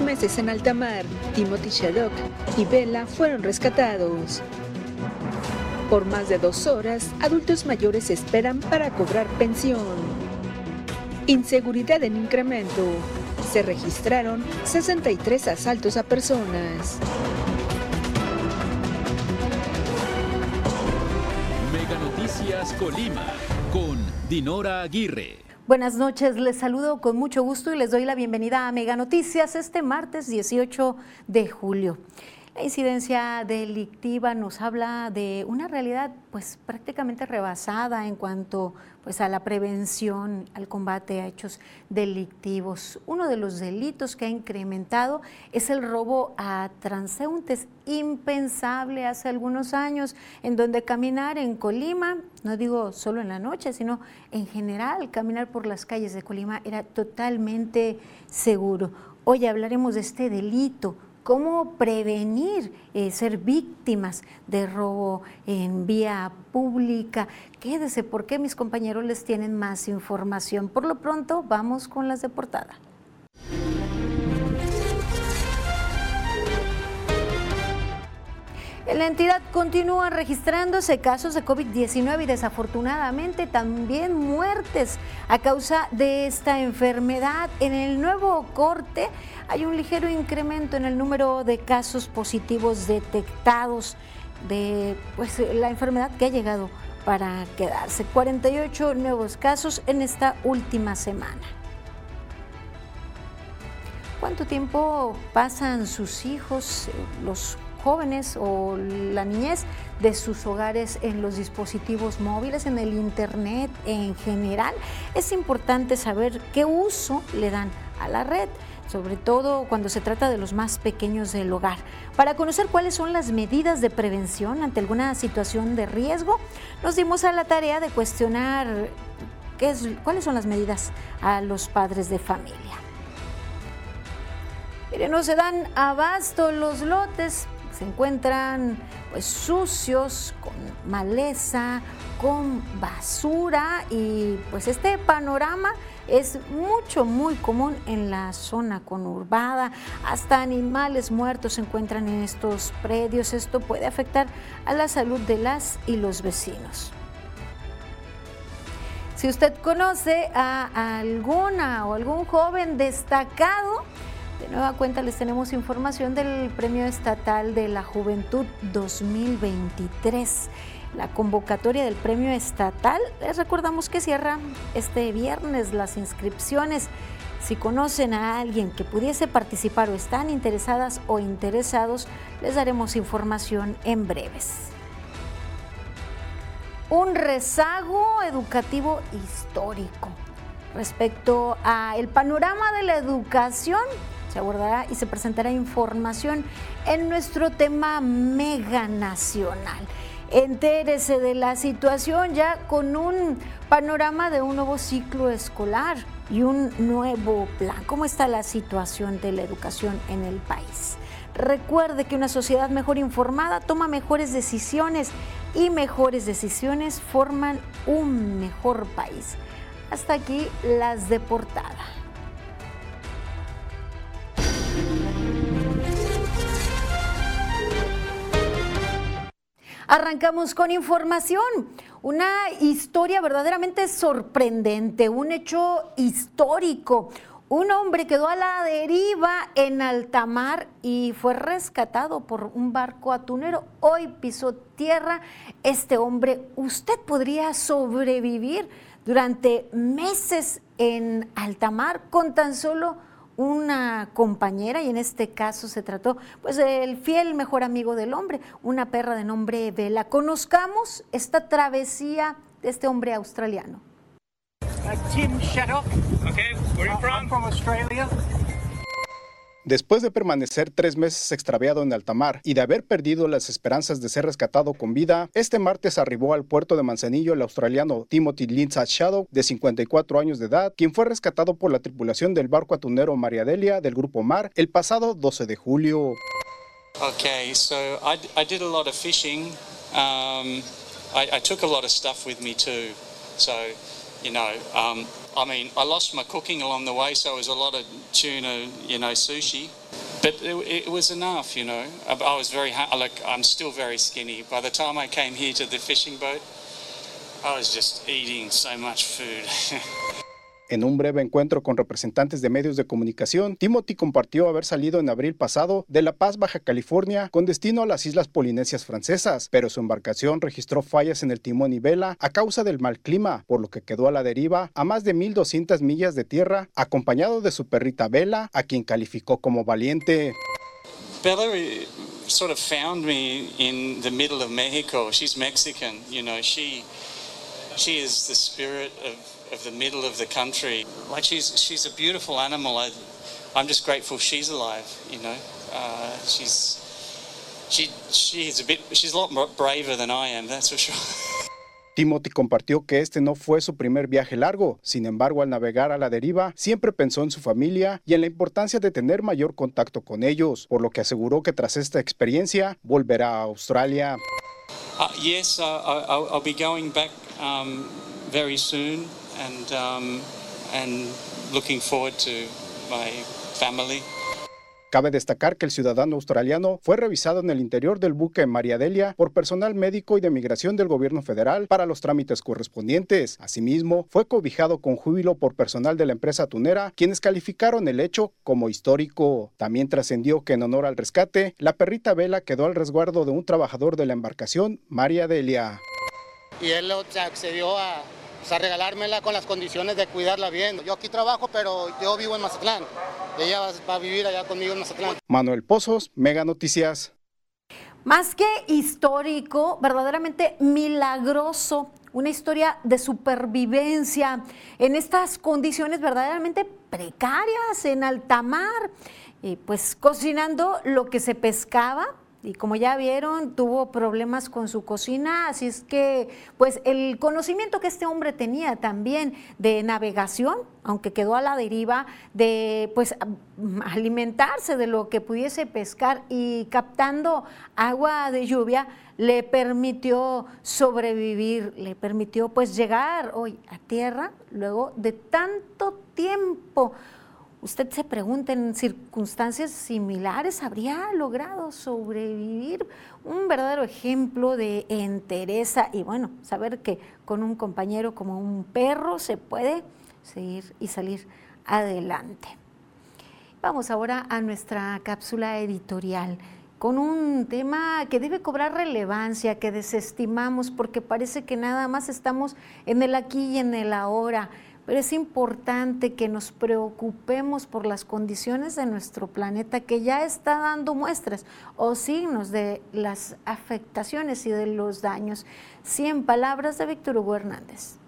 meses en alta mar, Timothy Shaddock y Bella fueron rescatados. Por más de dos horas, adultos mayores esperan para cobrar pensión. Inseguridad en incremento. Se registraron 63 asaltos a personas. Mega Noticias Colima con Dinora Aguirre. Buenas noches, les saludo con mucho gusto y les doy la bienvenida a Mega Noticias este martes 18 de julio. La incidencia delictiva nos habla de una realidad pues prácticamente rebasada en cuanto pues a la prevención, al combate a hechos delictivos. Uno de los delitos que ha incrementado es el robo a transeúntes, impensable hace algunos años, en donde caminar en Colima, no digo solo en la noche, sino en general, caminar por las calles de Colima era totalmente seguro. Hoy hablaremos de este delito cómo prevenir eh, ser víctimas de robo en vía pública. Quédese porque mis compañeros les tienen más información. Por lo pronto, vamos con las de portada. En la entidad continúan registrándose casos de COVID-19 y desafortunadamente también muertes a causa de esta enfermedad. En el nuevo corte hay un ligero incremento en el número de casos positivos detectados de pues, la enfermedad que ha llegado para quedarse. 48 nuevos casos en esta última semana. ¿Cuánto tiempo pasan sus hijos, los jóvenes o la niñez de sus hogares en los dispositivos móviles, en el Internet en general. Es importante saber qué uso le dan a la red sobre todo cuando se trata de los más pequeños del hogar. Para conocer cuáles son las medidas de prevención ante alguna situación de riesgo, nos dimos a la tarea de cuestionar qué es, cuáles son las medidas a los padres de familia. Miren, no se dan abasto los lotes se encuentran pues sucios, con maleza, con basura y pues este panorama es mucho, muy común en la zona conurbada. Hasta animales muertos se encuentran en estos predios. Esto puede afectar a la salud de las y los vecinos. Si usted conoce a alguna o algún joven destacado, de nueva cuenta les tenemos información del Premio Estatal de la Juventud 2023. La convocatoria del Premio Estatal, les recordamos que cierra este viernes las inscripciones. Si conocen a alguien que pudiese participar o están interesadas o interesados, les daremos información en breves. Un rezago educativo histórico respecto a el panorama de la educación se abordará y se presentará información en nuestro tema mega nacional. Entérese de la situación ya con un panorama de un nuevo ciclo escolar y un nuevo plan. ¿Cómo está la situación de la educación en el país? Recuerde que una sociedad mejor informada toma mejores decisiones y mejores decisiones forman un mejor país. Hasta aquí las de portada. Arrancamos con información. Una historia verdaderamente sorprendente, un hecho histórico. Un hombre quedó a la deriva en alta mar y fue rescatado por un barco atunero. Hoy pisó tierra. Este hombre, usted podría sobrevivir durante meses en alta mar con tan solo una compañera y en este caso se trató pues del fiel mejor amigo del hombre, una perra de nombre Vela. Conozcamos esta travesía de este hombre australiano. Tim Shaddock. Okay, where are you from? I'm from Australia. Después de permanecer tres meses extraviado en alta mar y de haber perdido las esperanzas de ser rescatado con vida, este martes arribó al puerto de Manzanillo el australiano Timothy Lindsay Shadow, de 54 años de edad, quien fue rescatado por la tripulación del barco atunero María Delia del Grupo Mar el pasado 12 de julio. So I mean, I lost my cooking along the way, so it was a lot of tuna, you know, sushi. but it, it, was enough, you know. I, I was very like I'm still very skinny. By the time I came here to the fishing boat, I was just eating so much food. En un breve encuentro con representantes de medios de comunicación, Timothy compartió haber salido en abril pasado de La Paz, Baja California, con destino a las Islas Polinesias francesas, pero su embarcación registró fallas en el timón y vela a causa del mal clima, por lo que quedó a la deriva a más de 1.200 millas de tierra, acompañado de su perrita Bella, a quien calificó como valiente. Bella eh, sort of found me in the middle of Mexico. She's Mexican, you know. She she is the spirit of of the middle of the country. Like she's she's a beautiful animal. I, I'm just grateful she's alive. You know, uh, she's she she's a bit she's a lot more braver than I am. That's for sure. Timothy compartió que este no fue su primer viaje largo, sin embargo al navegar a la deriva siempre pensó en su familia y en la importancia de tener mayor contacto con ellos, por lo que aseguró que tras esta experiencia volverá a Australia. Uh, yes, uh, I'll, I'll be going back um, very soon and, um, and looking forward to my family. Cabe destacar que el ciudadano australiano fue revisado en el interior del buque María Delia por personal médico y de migración del gobierno federal para los trámites correspondientes. Asimismo, fue cobijado con júbilo por personal de la empresa tunera, quienes calificaron el hecho como histórico. También trascendió que en honor al rescate, la perrita Vela quedó al resguardo de un trabajador de la embarcación María Delia. Y él accedió a a regalármela con las condiciones de cuidarla bien. Yo aquí trabajo, pero yo vivo en Mazatlán. Ella va, a vivir allá conmigo en Mazatlán. Manuel Pozos, Mega Noticias. Más que histórico, verdaderamente milagroso, una historia de supervivencia en estas condiciones verdaderamente precarias en alta mar, y pues cocinando lo que se pescaba y como ya vieron, tuvo problemas con su cocina, así es que pues el conocimiento que este hombre tenía también de navegación, aunque quedó a la deriva, de pues alimentarse de lo que pudiese pescar y captando agua de lluvia, le permitió sobrevivir, le permitió pues llegar hoy a tierra luego de tanto tiempo usted se pregunta, en circunstancias similares, ¿habría logrado sobrevivir? Un verdadero ejemplo de entereza y bueno, saber que con un compañero como un perro se puede seguir y salir adelante. Vamos ahora a nuestra cápsula editorial con un tema que debe cobrar relevancia, que desestimamos porque parece que nada más estamos en el aquí y en el ahora pero es importante que nos preocupemos por las condiciones de nuestro planeta que ya está dando muestras o signos de las afectaciones y de los daños. 100 palabras de Víctor Hugo Hernández.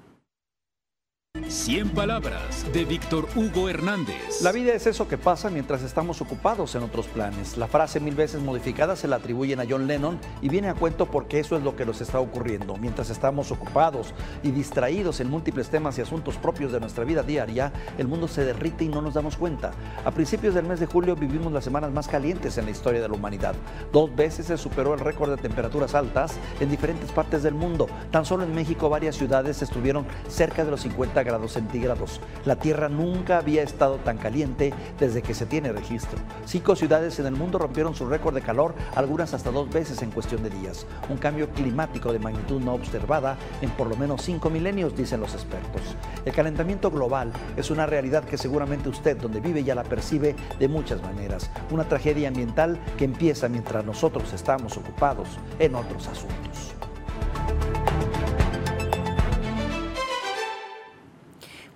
100 palabras de Víctor Hugo Hernández. La vida es eso que pasa mientras estamos ocupados en otros planes. La frase mil veces modificada se la atribuyen a John Lennon y viene a cuento porque eso es lo que nos está ocurriendo. Mientras estamos ocupados y distraídos en múltiples temas y asuntos propios de nuestra vida diaria, el mundo se derrite y no nos damos cuenta. A principios del mes de julio vivimos las semanas más calientes en la historia de la humanidad. Dos veces se superó el récord de temperaturas altas en diferentes partes del mundo. Tan solo en México varias ciudades estuvieron cerca de los 50 grados centígrados. La Tierra nunca había estado tan caliente desde que se tiene registro. Cinco ciudades en el mundo rompieron su récord de calor, algunas hasta dos veces en cuestión de días. Un cambio climático de magnitud no observada en por lo menos cinco milenios, dicen los expertos. El calentamiento global es una realidad que seguramente usted, donde vive, ya la percibe de muchas maneras. Una tragedia ambiental que empieza mientras nosotros estamos ocupados en otros asuntos.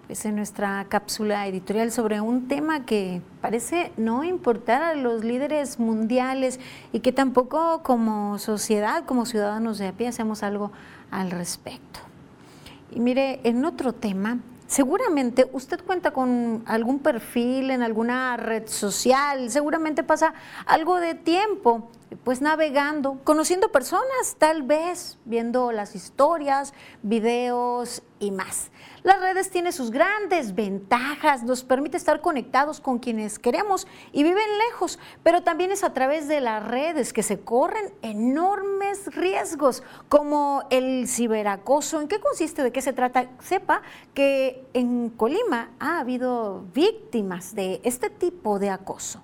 Pues en nuestra cápsula editorial sobre un tema que parece no importar a los líderes mundiales y que tampoco como sociedad, como ciudadanos de a pie, hacemos algo al respecto. Y mire, en otro tema, seguramente usted cuenta con algún perfil en alguna red social, seguramente pasa algo de tiempo pues navegando, conociendo personas, tal vez viendo las historias, videos y más. Las redes tienen sus grandes ventajas, nos permite estar conectados con quienes queremos y viven lejos, pero también es a través de las redes que se corren enormes riesgos, como el ciberacoso. ¿En qué consiste? ¿De qué se trata? Sepa que en Colima ha habido víctimas de este tipo de acoso.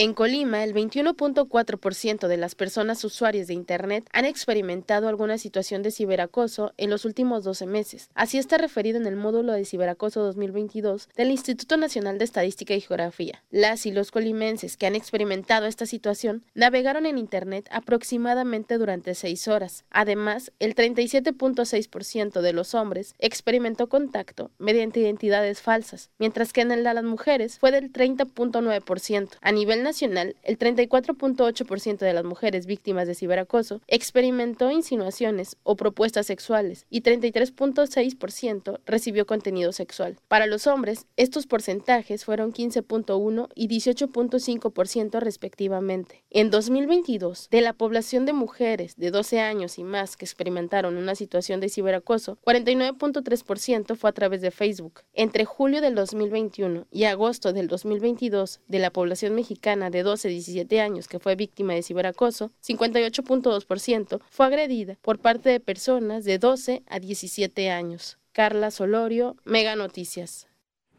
En Colima, el 21.4% de las personas usuarias de Internet han experimentado alguna situación de ciberacoso en los últimos 12 meses. Así está referido en el módulo de ciberacoso 2022 del Instituto Nacional de Estadística y Geografía. Las y los colimenses que han experimentado esta situación navegaron en Internet aproximadamente durante 6 horas. Además, el 37.6% de los hombres experimentó contacto mediante identidades falsas, mientras que en el de las mujeres fue del 30.9%. A nivel nacional, el 34.8% de las mujeres víctimas de ciberacoso experimentó insinuaciones o propuestas sexuales y 33.6% recibió contenido sexual. Para los hombres, estos porcentajes fueron 15.1 y 18.5% respectivamente. En 2022, de la población de mujeres de 12 años y más que experimentaron una situación de ciberacoso, 49.3% fue a través de Facebook. Entre julio del 2021 y agosto del 2022, de la población mexicana de 12 a 17 años que fue víctima de ciberacoso, 58.2% fue agredida por parte de personas de 12 a 17 años. Carla Solorio, Mega Noticias.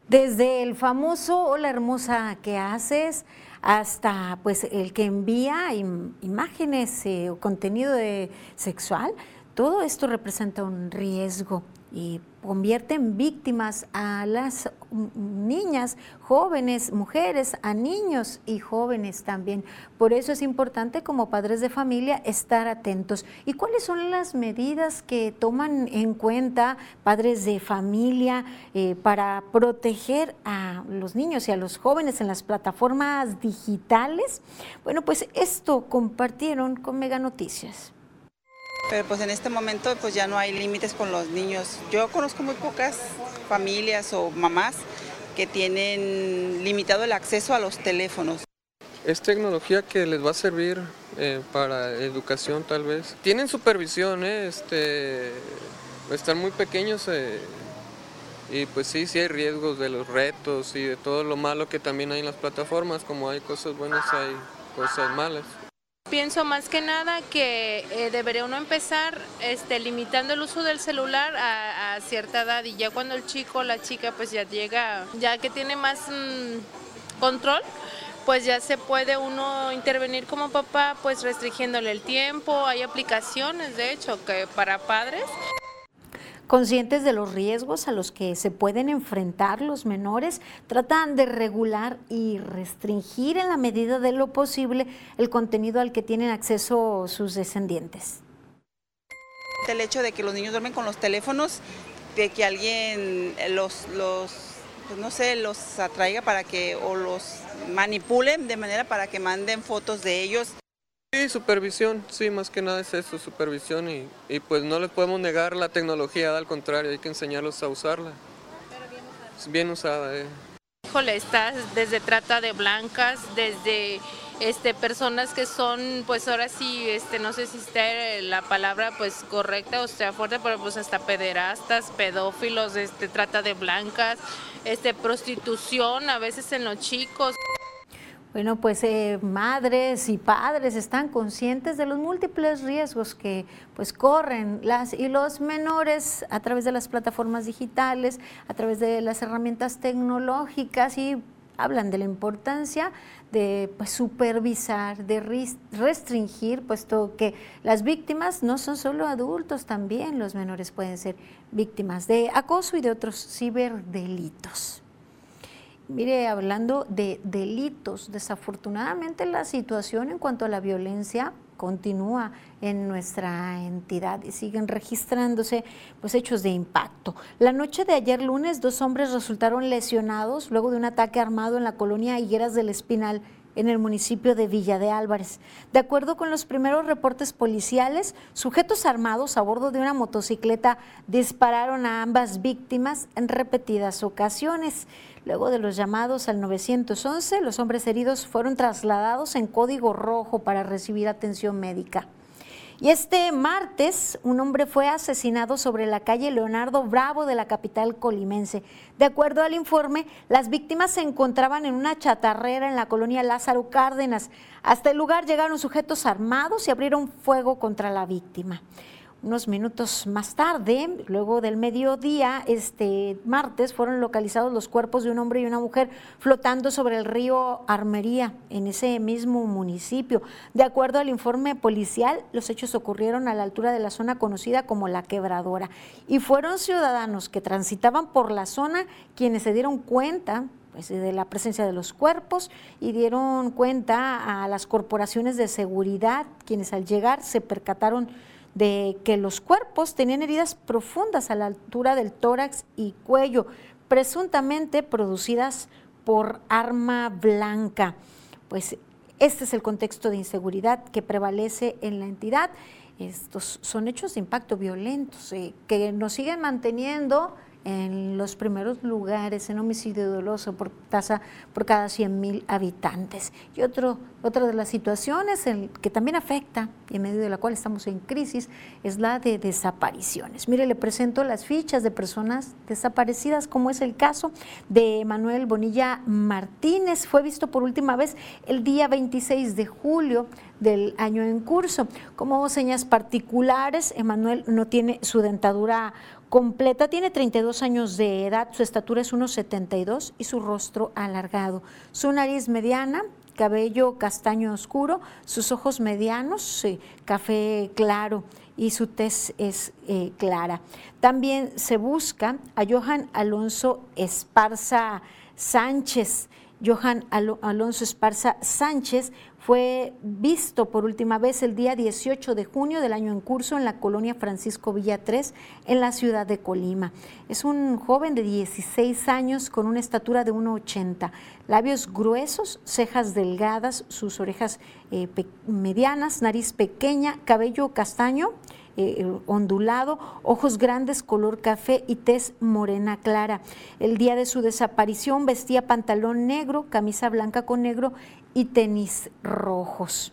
Desde el famoso Hola hermosa que haces hasta pues el que envía imágenes eh, o contenido sexual, todo esto representa un riesgo y convierte en víctimas a las niñas, jóvenes, mujeres, a niños y jóvenes también. Por eso es importante como padres de familia estar atentos. ¿Y cuáles son las medidas que toman en cuenta padres de familia eh, para proteger a los niños y a los jóvenes en las plataformas digitales? Bueno, pues esto compartieron con Mega Noticias pero pues en este momento pues ya no hay límites con los niños. Yo conozco muy pocas familias o mamás que tienen limitado el acceso a los teléfonos. Es tecnología que les va a servir eh, para educación tal vez. Tienen supervisión, ¿eh? este, están muy pequeños eh, y pues sí, sí hay riesgos de los retos y de todo lo malo que también hay en las plataformas, como hay cosas buenas, hay cosas malas. Pienso más que nada que eh, debería uno empezar este, limitando el uso del celular a, cierta edad y ya cuando el chico o la chica pues ya llega, ya que tiene más mm, control, pues ya se puede uno intervenir como papá pues restringiéndole el tiempo, hay aplicaciones de hecho que para padres Conscientes de los riesgos a los que se pueden enfrentar los menores, tratan de regular y restringir en la medida de lo posible el contenido al que tienen acceso sus descendientes. El hecho de que los niños duermen con los teléfonos, de que alguien los, los pues no sé, los atraiga para que o los manipulen de manera para que manden fotos de ellos. Sí, supervisión, sí, más que nada es eso, supervisión y, y pues no les podemos negar la tecnología, al contrario, hay que enseñarlos a usarla. Pero bien usada. Bien usada, eh. Híjole, está desde trata de blancas, desde este, personas que son, pues ahora sí, este, no sé si está la palabra pues correcta o sea fuerte, pero pues hasta pederastas, pedófilos, este, trata de blancas, este, prostitución a veces en los chicos. Bueno, pues eh, madres y padres están conscientes de los múltiples riesgos que pues corren las y los menores a través de las plataformas digitales, a través de las herramientas tecnológicas y hablan de la importancia de pues, supervisar, de restringir, puesto que las víctimas no son solo adultos, también los menores pueden ser víctimas de acoso y de otros ciberdelitos. Mire, hablando de delitos, desafortunadamente la situación en cuanto a la violencia continúa en nuestra entidad y siguen registrándose pues hechos de impacto. La noche de ayer lunes dos hombres resultaron lesionados luego de un ataque armado en la colonia Higueras del Espinal en el municipio de Villa de Álvarez. De acuerdo con los primeros reportes policiales, sujetos armados a bordo de una motocicleta dispararon a ambas víctimas en repetidas ocasiones. Luego de los llamados al 911, los hombres heridos fueron trasladados en código rojo para recibir atención médica. Y este martes, un hombre fue asesinado sobre la calle Leonardo Bravo de la capital colimense. De acuerdo al informe, las víctimas se encontraban en una chatarrera en la colonia Lázaro Cárdenas. Hasta el lugar llegaron sujetos armados y abrieron fuego contra la víctima. Unos minutos más tarde, luego del mediodía, este martes, fueron localizados los cuerpos de un hombre y una mujer flotando sobre el río Armería, en ese mismo municipio. De acuerdo al informe policial, los hechos ocurrieron a la altura de la zona conocida como La Quebradora y fueron ciudadanos que transitaban por la zona quienes se dieron cuenta pues, de la presencia de los cuerpos y dieron cuenta a las corporaciones de seguridad, quienes al llegar se percataron de que los cuerpos tenían heridas profundas a la altura del tórax y cuello, presuntamente producidas por arma blanca. Pues este es el contexto de inseguridad que prevalece en la entidad. Estos son hechos de impacto violentos eh, que nos siguen manteniendo en los primeros lugares en homicidio doloso por tasa por cada 100 mil habitantes. Y otro, otra de las situaciones que también afecta y en medio de la cual estamos en crisis es la de desapariciones. Mire, le presento las fichas de personas desaparecidas, como es el caso de Manuel Bonilla Martínez. Fue visto por última vez el día 26 de julio del año en curso. Como señas particulares, Emanuel no tiene su dentadura completa, tiene 32 años de edad, su estatura es 1,72 y su rostro alargado. Su nariz mediana, cabello castaño oscuro, sus ojos medianos, café claro y su tez es eh, clara. También se busca a Johan Alonso Esparza Sánchez. Johan Alonso Esparza Sánchez fue visto por última vez el día 18 de junio del año en curso en la colonia Francisco Villa 3 en la ciudad de Colima. Es un joven de 16 años con una estatura de 1,80, labios gruesos, cejas delgadas, sus orejas eh, medianas, nariz pequeña, cabello castaño eh, ondulado, ojos grandes color café y tez morena clara. El día de su desaparición vestía pantalón negro, camisa blanca con negro y tenis rojos.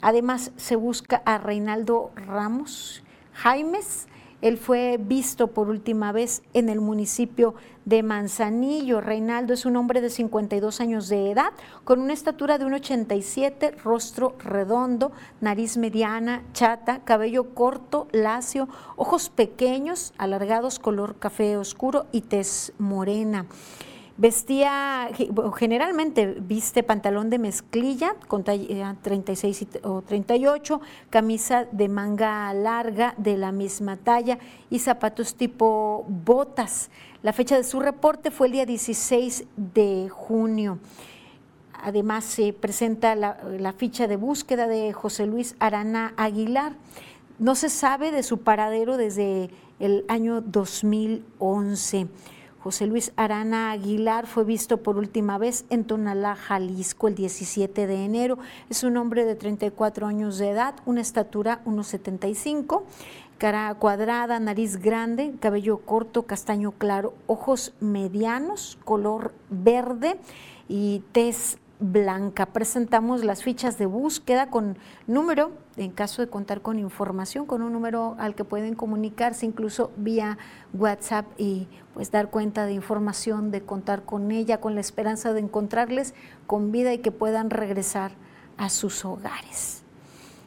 Además se busca a Reinaldo Ramos Jaimes, él fue visto por última vez en el municipio de Manzanillo. Reinaldo es un hombre de 52 años de edad, con una estatura de 1,87, rostro redondo, nariz mediana, chata, cabello corto, lacio, ojos pequeños, alargados, color café oscuro y tez morena. Vestía, generalmente viste pantalón de mezclilla con talla 36 o 38, camisa de manga larga de la misma talla y zapatos tipo botas. La fecha de su reporte fue el día 16 de junio. Además se presenta la, la ficha de búsqueda de José Luis Arana Aguilar. No se sabe de su paradero desde el año 2011. José Luis Arana Aguilar fue visto por última vez en Tonalá, Jalisco, el 17 de enero. Es un hombre de 34 años de edad, una estatura 1,75, cara cuadrada, nariz grande, cabello corto, castaño claro, ojos medianos, color verde y tez blanca. Presentamos las fichas de búsqueda con número, en caso de contar con información, con un número al que pueden comunicarse incluso vía WhatsApp y pues dar cuenta de información, de contar con ella, con la esperanza de encontrarles con vida y que puedan regresar a sus hogares.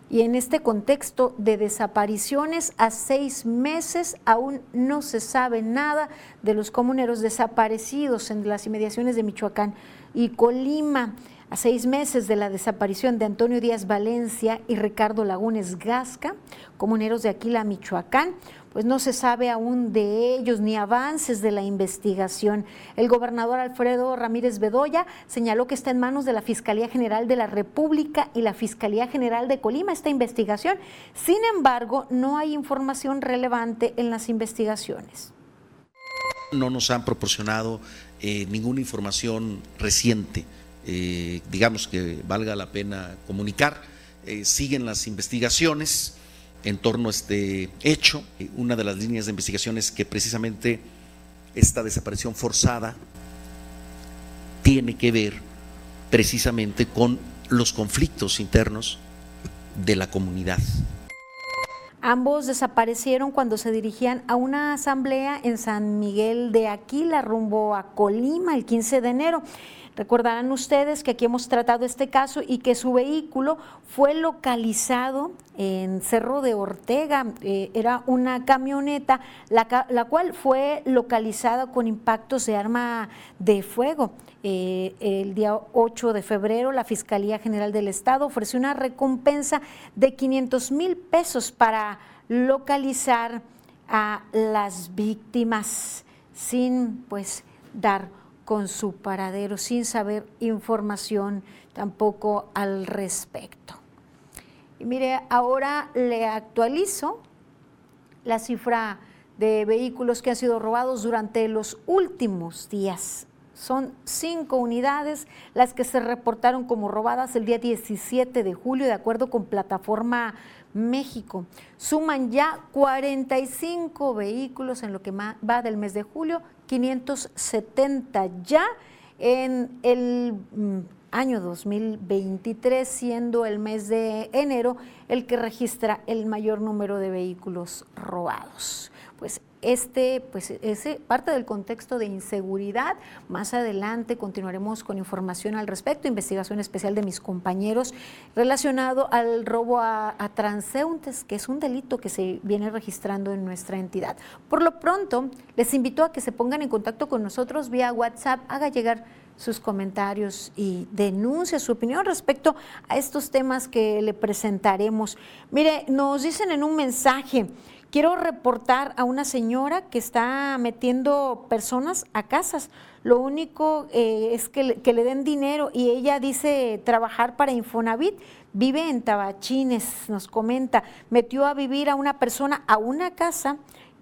Y en este contexto de desapariciones, a seis meses aún no se sabe nada de los comuneros desaparecidos en las inmediaciones de Michoacán y Colima. A seis meses de la desaparición de Antonio Díaz Valencia y Ricardo Lagunes Gasca, comuneros de Aquila, Michoacán, pues no se sabe aún de ellos ni avances de la investigación. El gobernador Alfredo Ramírez Bedoya señaló que está en manos de la Fiscalía General de la República y la Fiscalía General de Colima esta investigación. Sin embargo, no hay información relevante en las investigaciones. No nos han proporcionado eh, ninguna información reciente, eh, digamos que valga la pena comunicar. Eh, siguen las investigaciones en torno a este hecho. Una de las líneas de investigación es que precisamente esta desaparición forzada tiene que ver precisamente con los conflictos internos de la comunidad. Ambos desaparecieron cuando se dirigían a una asamblea en San Miguel de Aquila, rumbo a Colima, el 15 de enero. Recordarán ustedes que aquí hemos tratado este caso y que su vehículo fue localizado en Cerro de Ortega. Eh, era una camioneta la, cual fue localizada con impactos de arma de fuego. Eh, el día 8 de febrero, la Fiscalía General del Estado ofreció una recompensa de 500 mil pesos para localizar a las víctimas sin pues dar con su paradero, sin saber información tampoco al respecto. Y mire, ahora le actualizo la cifra de vehículos que han sido robados durante los últimos días. Son cinco unidades las que se reportaron como robadas el día 17 de julio, de acuerdo con Plataforma México. Suman ya 45 vehículos en lo que va del mes de julio, 570 ya en el mm, año 2023, siendo el mes de enero el que registra el mayor número de vehículos robados. Pues este, pues ese parte del contexto de inseguridad. Más adelante continuaremos con información al respecto, investigación especial de mis compañeros relacionado al robo a, transeúntes, que es un delito que se viene registrando en nuestra entidad. Por lo pronto, les invito a que se pongan en contacto con nosotros vía WhatsApp, haga llegar sus comentarios y denuncia su opinión respecto a estos temas que le presentaremos. Mire, nos dicen en un mensaje, quiero reportar a una señora que está metiendo personas a casas. Lo único eh, es que le, que le, den dinero y ella dice trabajar para Infonavit. Vive en Tabachines, nos comenta. Metió a vivir a una persona a una casa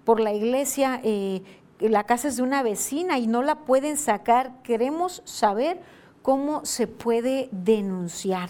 por la iglesia. Eh, la casa es de una vecina y no la pueden sacar. Queremos saber cómo se puede denunciar.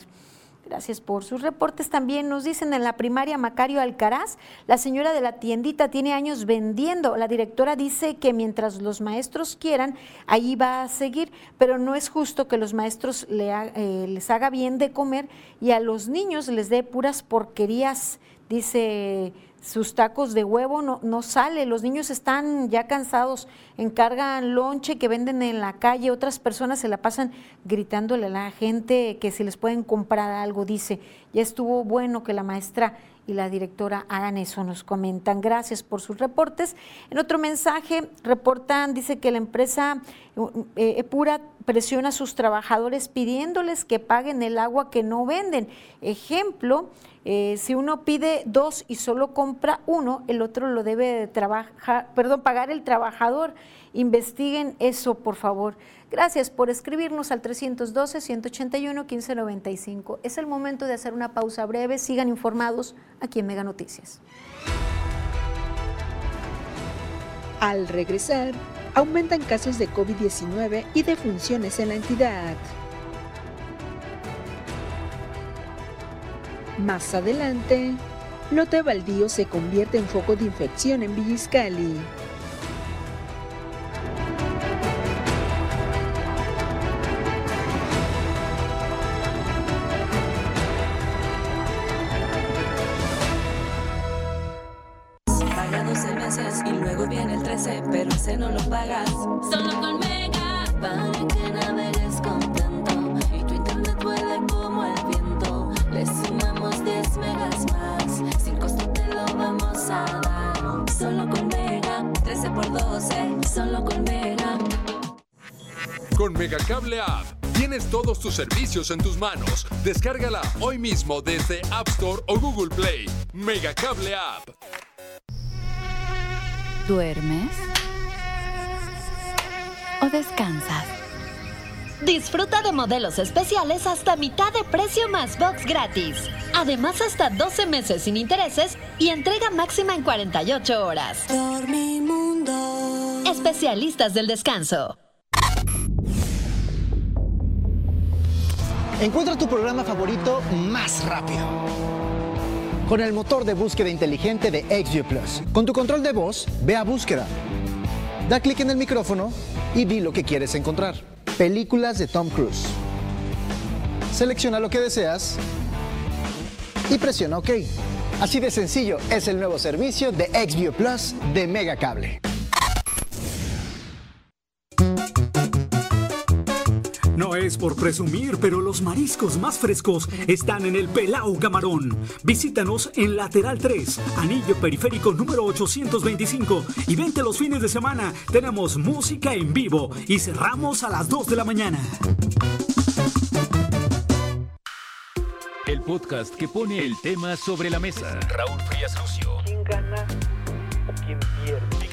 Gracias por sus reportes. También nos dicen en la primaria Macario Alcaraz, la señora de la tiendita tiene años vendiendo. La directora dice que mientras los maestros quieran, ahí va a seguir, pero no es justo que los maestros eh, les haga bien de comer y a los niños les dé puras porquerías, dice sus tacos de huevo no, no sale, los niños están ya cansados, encargan lonche que venden en la calle, otras personas se la pasan gritándole a la gente que si les pueden comprar algo, dice, ya estuvo bueno que la maestra y la directora hagan eso, nos comentan. Gracias por sus reportes. En otro mensaje, reportan, dice que la empresa eh, Epura presiona a sus trabajadores pidiéndoles que paguen el agua que no venden. Ejemplo, eh, si uno pide dos y solo compra uno, el otro lo debe de trabajar, perdón, pagar el trabajador. Investiguen eso, por favor. Gracias por escribirnos al 312-181-1595. Es el momento de hacer una pausa breve. Sigan informados aquí en Mega Noticias. Al regresar, aumentan casos de COVID-19 y defunciones en la entidad. Más adelante, Lote Baldío se convierte en foco de infección en Villiscali. Viene el 13, pero ese no lo pagas. Solo con Mega, para que navegues contento y tu internet vuele como el viento. Le sumamos 10 megas más, sin costo te lo vamos a dar. Solo con Mega, 13 por 12, solo con Mega. Con Megacable App tienes todos tus servicios en tus manos. Descárgala hoy mismo desde App Store o Google Play. Megacable App. ¿Duermes? ¿O descansas? Disfruta de modelos especiales hasta mitad de precio más box gratis. Además, hasta 12 meses sin intereses y entrega máxima en 48 horas. Dormimundo. Especialistas del descanso. Encuentra tu programa favorito más rápido. Con el motor de búsqueda inteligente de XView Plus. Con tu control de voz, ve a búsqueda. Da clic en el micrófono y di lo que quieres encontrar. Películas de Tom Cruise. Selecciona lo que deseas y presiona OK. Así de sencillo es el nuevo servicio de XView Plus de Megacable. Es por presumir, pero los mariscos más frescos están en el Pelao Camarón. Visítanos en Lateral 3, Anillo Periférico número 825 y vente los fines de semana. Tenemos música en vivo y cerramos a las 2 de la mañana. El podcast que pone el tema sobre la mesa. Raúl Frías Lucio. ¿Quién gana?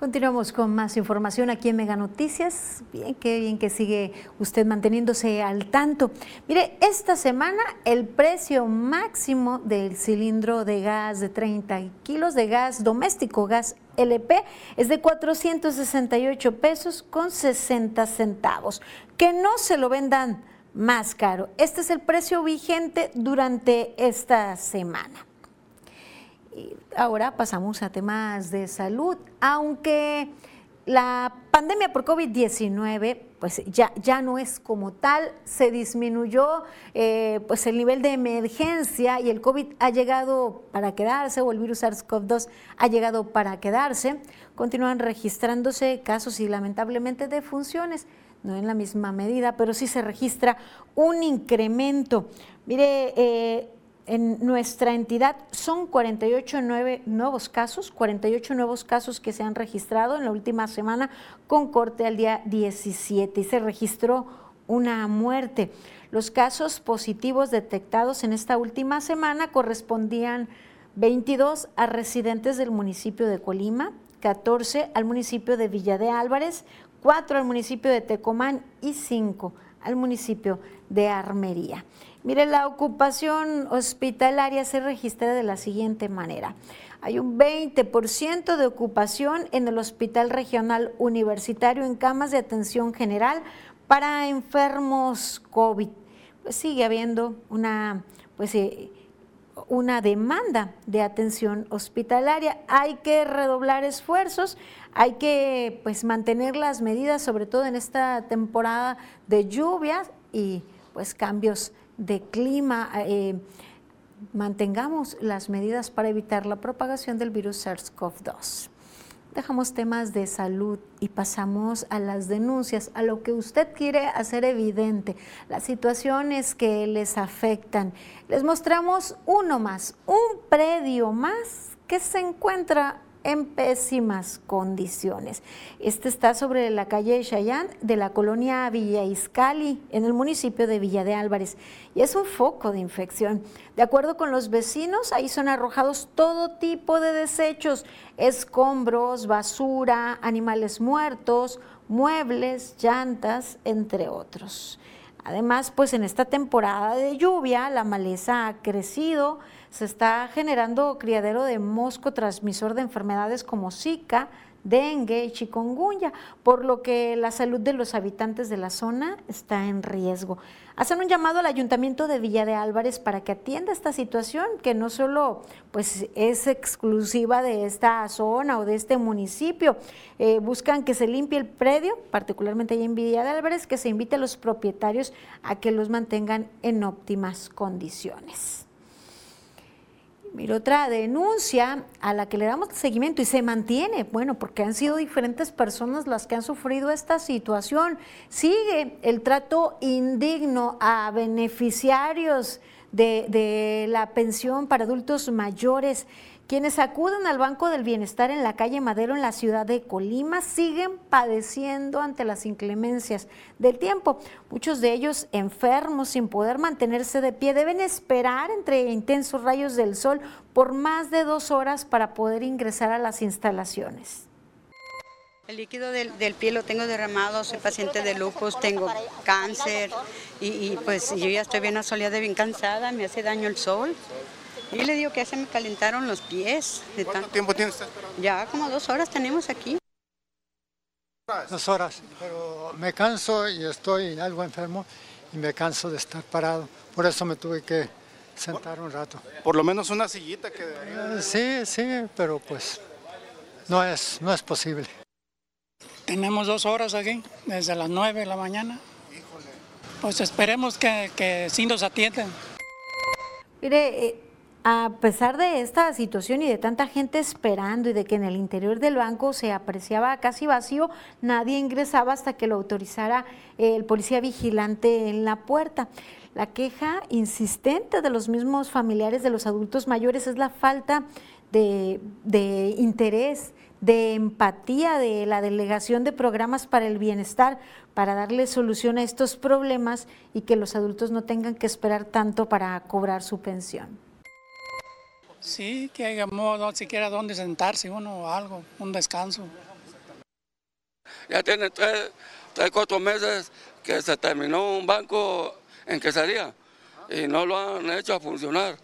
Continuamos con más información aquí en Mega Noticias. Bien, qué bien que sigue usted manteniéndose al tanto. Mire, esta semana el precio máximo del cilindro de gas de 30 kilos de gas doméstico, gas LP, es de 468 pesos con 60 centavos. Que no se lo vendan más caro. Este es el precio vigente durante esta semana. Y ahora pasamos a temas de salud, aunque la pandemia por COVID-19 pues ya, ya no es como tal, se disminuyó eh, pues el nivel de emergencia y el COVID ha llegado para quedarse o el virus SARS-CoV-2 ha llegado para quedarse, continúan registrándose casos y lamentablemente defunciones, no en la misma medida, pero sí se registra un incremento. Mire, eh, en nuestra entidad son 48 nuevos casos, 48 nuevos casos que se han registrado en la última semana con corte al día 17 y se registró una muerte. Los casos positivos detectados en esta última semana correspondían 22 a residentes del municipio de Colima, 14 al municipio de Villa de Álvarez, 4 al municipio de Tecomán y 5 al municipio de Armería. Mire, la ocupación hospitalaria se registra de la siguiente manera. Hay un 20% de ocupación en el Hospital Regional Universitario en camas de atención general para enfermos COVID. Pues sigue habiendo una, pues, eh, una demanda de atención hospitalaria. Hay que redoblar esfuerzos, hay que pues, mantener las medidas, sobre todo en esta temporada de lluvias y pues cambios de clima, eh, mantengamos las medidas para evitar la propagación del virus SARS-CoV-2. Dejamos temas de salud y pasamos a las denuncias, a lo que usted quiere hacer evidente, las situaciones que les afectan. Les mostramos uno más, un predio más que se encuentra en pésimas condiciones. Este está sobre la calle Chayán de la colonia Villa Iscali, en el municipio de Villa de Álvarez, y es un foco de infección. De acuerdo con los vecinos, ahí son arrojados todo tipo de desechos, escombros, basura, animales muertos, muebles, llantas, entre otros. Además, pues en esta temporada de lluvia, la maleza ha crecido, se está generando criadero de mosco transmisor de enfermedades como Zika, dengue y chikungunya, por lo que la salud de los habitantes de la zona está en riesgo. Hacen un llamado al Ayuntamiento de Villa de Álvarez para que atienda esta situación, que no solo pues, es exclusiva de esta zona o de este municipio. Eh, buscan que se limpie el predio, particularmente allá en Villa de Álvarez, que se invite a los propietarios a que los mantengan en óptimas condiciones. Mira, otra denuncia a la que le damos seguimiento y se mantiene, bueno, porque han sido diferentes personas las que han sufrido esta situación. Sigue el trato indigno a beneficiarios de la pensión para adultos mayores. Quienes acuden al Banco del Bienestar en la calle Madero en la ciudad de Colima siguen padeciendo ante las inclemencias del tiempo. Muchos de ellos enfermos sin poder mantenerse de pie deben esperar entre intensos rayos del sol por más de dos horas para poder ingresar a las instalaciones. El líquido del, pie lo tengo derramado, soy paciente de lupus, tengo cáncer y, y pues yo ya estoy bien asoleada, bien cansada, me hace daño el sol. Y le digo que ya se me calentaron los pies. De ¿Cuánto tiempo tiene usted esperando? Ya como dos horas tenemos aquí. Dos horas, pero me canso y estoy algo enfermo y me canso de estar parado. Por eso me tuve que sentar un rato. Por lo menos una sillita que... Eh, Sí, sí, pero pues no es, no es posible. Tenemos dos horas aquí, desde las 9 de la mañana. Pues esperemos que, que sí nos atiendan. Mire, eh, a pesar de esta situación y de tanta gente esperando y de que en el interior del banco se apreciaba casi vacío, nadie ingresaba hasta que lo autorizara el policía vigilante en la puerta. La queja insistente de los mismos familiares de los adultos mayores es la falta de, de interés, de empatía de la delegación de programas para el bienestar, para darle solución a estos problemas y que los adultos no tengan que esperar tanto para cobrar su pensión. Sí, que haya modo, siquiera dónde sentarse uno o algo, un descanso. Ya tiene tres, tres, cuatro meses que se terminó un banco en quesaría y no lo han hecho a funcionar.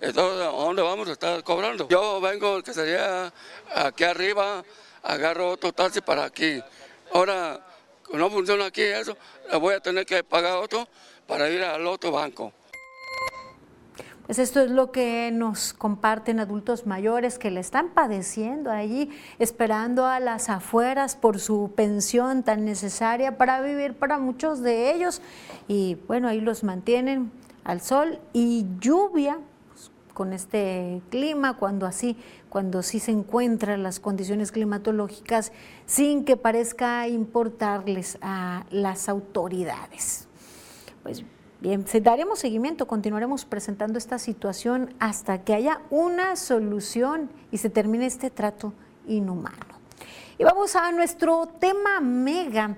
Entonces, ¿a dónde vamos a estar cobrando? Yo vengo que sería aquí arriba, agarro otro taxi para aquí. Ahora, no funciona aquí eso, voy a tener que pagar otro para ir al otro banco. Pues esto es lo que nos comparten adultos mayores que le están padeciendo allí, esperando a las afueras por su pensión tan necesaria para vivir para muchos de ellos. Y bueno, ahí los mantienen al sol y lluvia pues, con este clima, cuando así, cuando sí se encuentran las condiciones climatológicas sin que parezca importarles a las autoridades. Pues Bien, daremos seguimiento, continuaremos presentando esta situación hasta que haya una solución y se termine este trato inhumano. Y vamos a nuestro tema mega,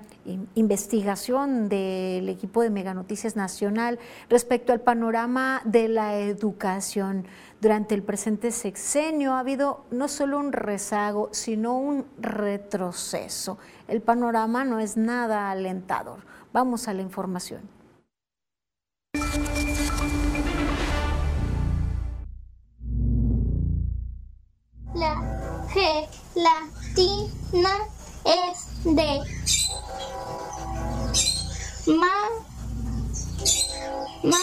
investigación del equipo de Mega Noticias Nacional respecto al panorama de la educación. Durante el presente sexenio ha habido no solo un rezago, sino un retroceso. El panorama no es nada alentador. Vamos a la información. La G latina es de ma, ma,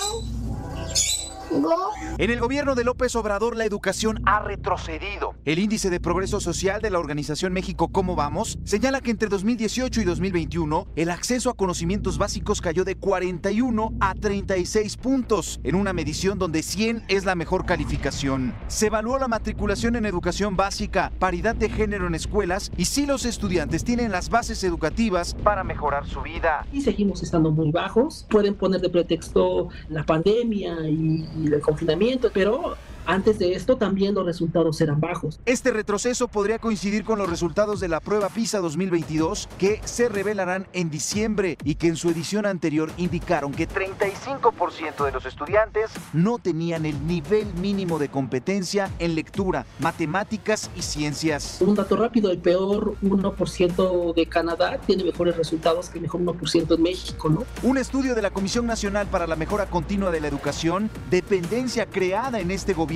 En el gobierno de López Obrador la educación ha retrocedido. El índice de progreso social de la organización México Cómo Vamos señala que entre 2018 y 2021 el acceso a conocimientos básicos cayó de 41 a 36 puntos, en una medición donde 100 es la mejor calificación. Se evaluó la matriculación en educación básica, paridad de género en escuelas y si los estudiantes tienen las bases educativas para mejorar su vida. Y seguimos estando muy bajos. Pueden poner de pretexto la pandemia y y el confinamiento, pero antes de esto también los resultados eran bajos. Este retroceso podría coincidir con los resultados de la prueba PISA 2022 que se revelarán en diciembre y que en su edición anterior indicaron que 35% de los estudiantes no tenían el nivel mínimo de competencia en lectura, matemáticas y ciencias. Un dato rápido, el peor 1% de Canadá tiene mejores resultados que el mejor 1% en México, ¿no? Un estudio de la Comisión Nacional para la Mejora Continua de la Educación, dependencia creada en este gobierno,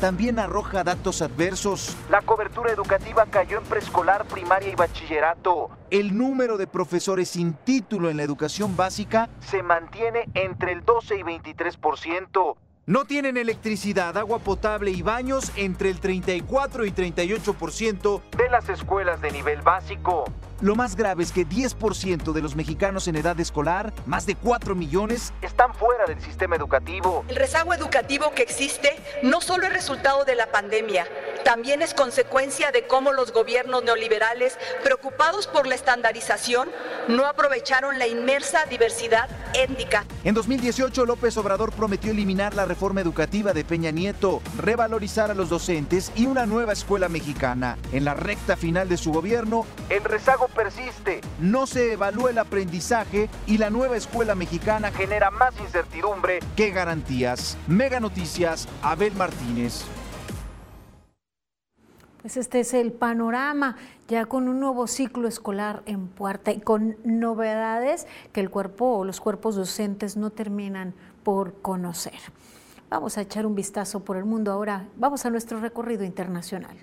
también arroja datos adversos. La cobertura educativa cayó en preescolar, primaria y bachillerato. El número de profesores sin título en la educación básica se mantiene entre el 12 y 23%. No tienen electricidad, agua potable y baños entre el 34 y 38% de las escuelas de nivel básico. Lo más grave es que 10% de los mexicanos en edad escolar, más de 4 millones, están fuera del sistema educativo. El rezago educativo que existe no solo es resultado de la pandemia, también es consecuencia de cómo los gobiernos neoliberales, preocupados por la estandarización, no aprovecharon la inmersa diversidad étnica. En 2018, López Obrador prometió eliminar la reforma educativa de Peña Nieto, revalorizar a los docentes y una nueva escuela mexicana. En la recta final de su gobierno, el rezago persiste, no se evalúa el aprendizaje y la nueva escuela mexicana genera más incertidumbre que garantías. Mega Noticias, Abel Martínez. Pues este es el panorama, ya con un nuevo ciclo escolar en puerta y con novedades que el cuerpo o los cuerpos docentes no terminan por conocer. Vamos a echar un vistazo por el mundo ahora. Vamos a nuestro recorrido internacional.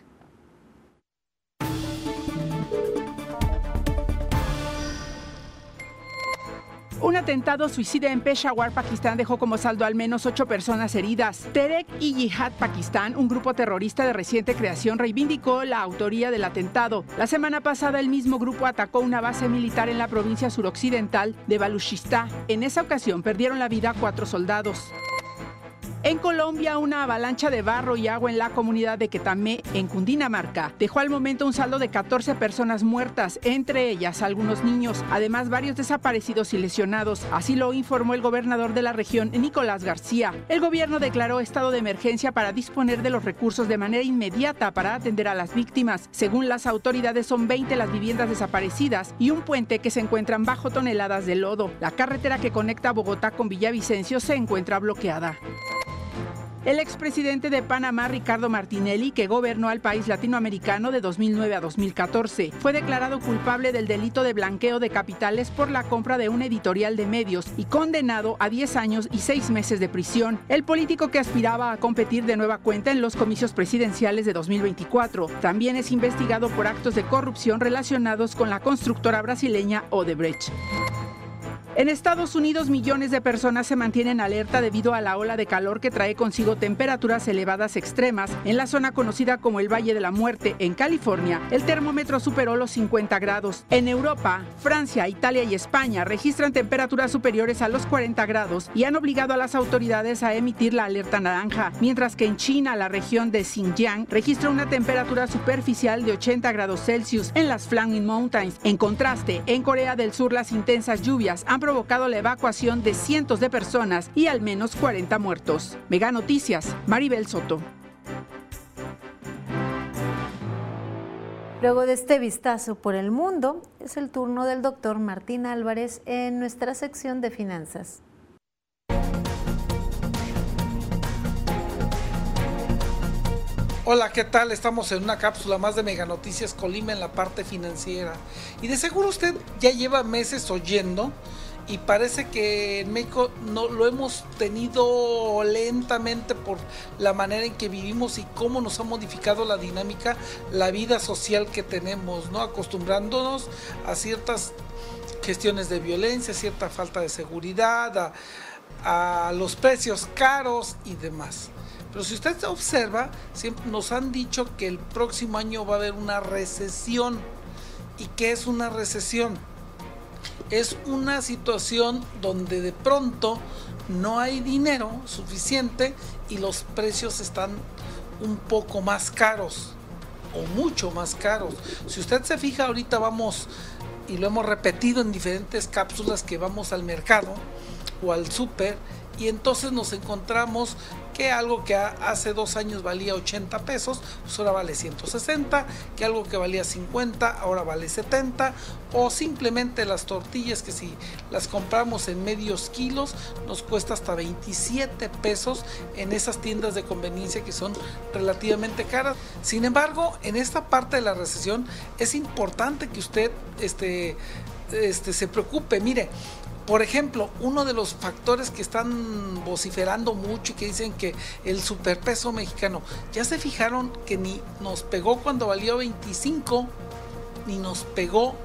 Un atentado suicida en Peshawar, Pakistán, dejó como saldo al menos ocho personas heridas. Terek y Jihad Pakistán, un grupo terrorista de reciente creación, reivindicó la autoría del atentado. La semana pasada, el mismo grupo atacó una base militar en la provincia suroccidental de Baluchistán. En esa ocasión, perdieron la vida cuatro soldados. En Colombia, una avalancha de barro y agua en la comunidad de Quetamé, en Cundinamarca, dejó al momento un saldo de 14 personas muertas, entre ellas algunos niños, además varios desaparecidos y lesionados. Así lo informó el gobernador de la región, Nicolás García. El gobierno declaró estado de emergencia para disponer de los recursos de manera inmediata para atender a las víctimas. Según las autoridades, son 20 las viviendas desaparecidas y un puente que se encuentran bajo toneladas de lodo. La carretera que conecta Bogotá con Villavicencio se encuentra bloqueada. El expresidente de Panamá, Ricardo Martinelli, que gobernó al país latinoamericano de 2009 a 2014, fue declarado culpable del delito de blanqueo de capitales por la compra de una editorial de medios y condenado a 10 años y 6 meses de prisión. El político que aspiraba a competir de nueva cuenta en los comicios presidenciales de 2024 también es investigado por actos de corrupción relacionados con la constructora brasileña Odebrecht. En Estados Unidos, millones de personas se mantienen alerta debido a la ola de calor que trae consigo temperaturas elevadas extremas. En la zona conocida como el Valle de la Muerte, en California, el termómetro superó los 50 grados. En Europa, Francia, Italia y España registran temperaturas superiores a los 40 grados y han obligado a las autoridades a emitir la alerta naranja, mientras que en China, la región de Xinjiang registra una temperatura superficial de 80 grados Celsius en las Flaming Mountains. En contraste, en Corea del Sur, las intensas lluvias han provocado la evacuación de cientos de personas y al menos 40 muertos. Mega Noticias, Maribel Soto. Luego de este vistazo por el mundo, es el turno del doctor Martín Álvarez en nuestra sección de finanzas. Hola, ¿qué tal? Estamos en una cápsula más de Mega Noticias Colima en la parte financiera. Y de seguro usted ya lleva meses oyendo y parece que en México no lo hemos tenido lentamente por la manera en que vivimos y cómo nos ha modificado la dinámica, la vida social que tenemos, ¿no? Acostumbrándonos a ciertas gestiones de violencia, cierta falta de seguridad, a, los precios caros y demás. Pero si usted observa, siempre nos han dicho que el próximo año va a haber una recesión. ¿Y qué es una recesión? Es una situación donde de pronto no hay dinero suficiente y los precios están un poco más caros o mucho más caros. Si usted se fija, ahorita vamos, y lo hemos repetido en diferentes cápsulas que vamos al mercado o al súper, y entonces nos encontramos que algo que hace dos años valía 80 pesos, pues ahora vale 160, que algo que valía 50, ahora vale 70, o simplemente las tortillas que si las compramos en medios kilos nos cuesta hasta 27 pesos en esas tiendas de conveniencia que son relativamente caras. Sin embargo, en esta parte de la recesión es importante que usted este, este, se preocupe. Mire, por ejemplo, uno de los factores que están vociferando mucho y que dicen que el superpeso mexicano, ya se fijaron que ni nos pegó cuando valió 25, ni nos pegó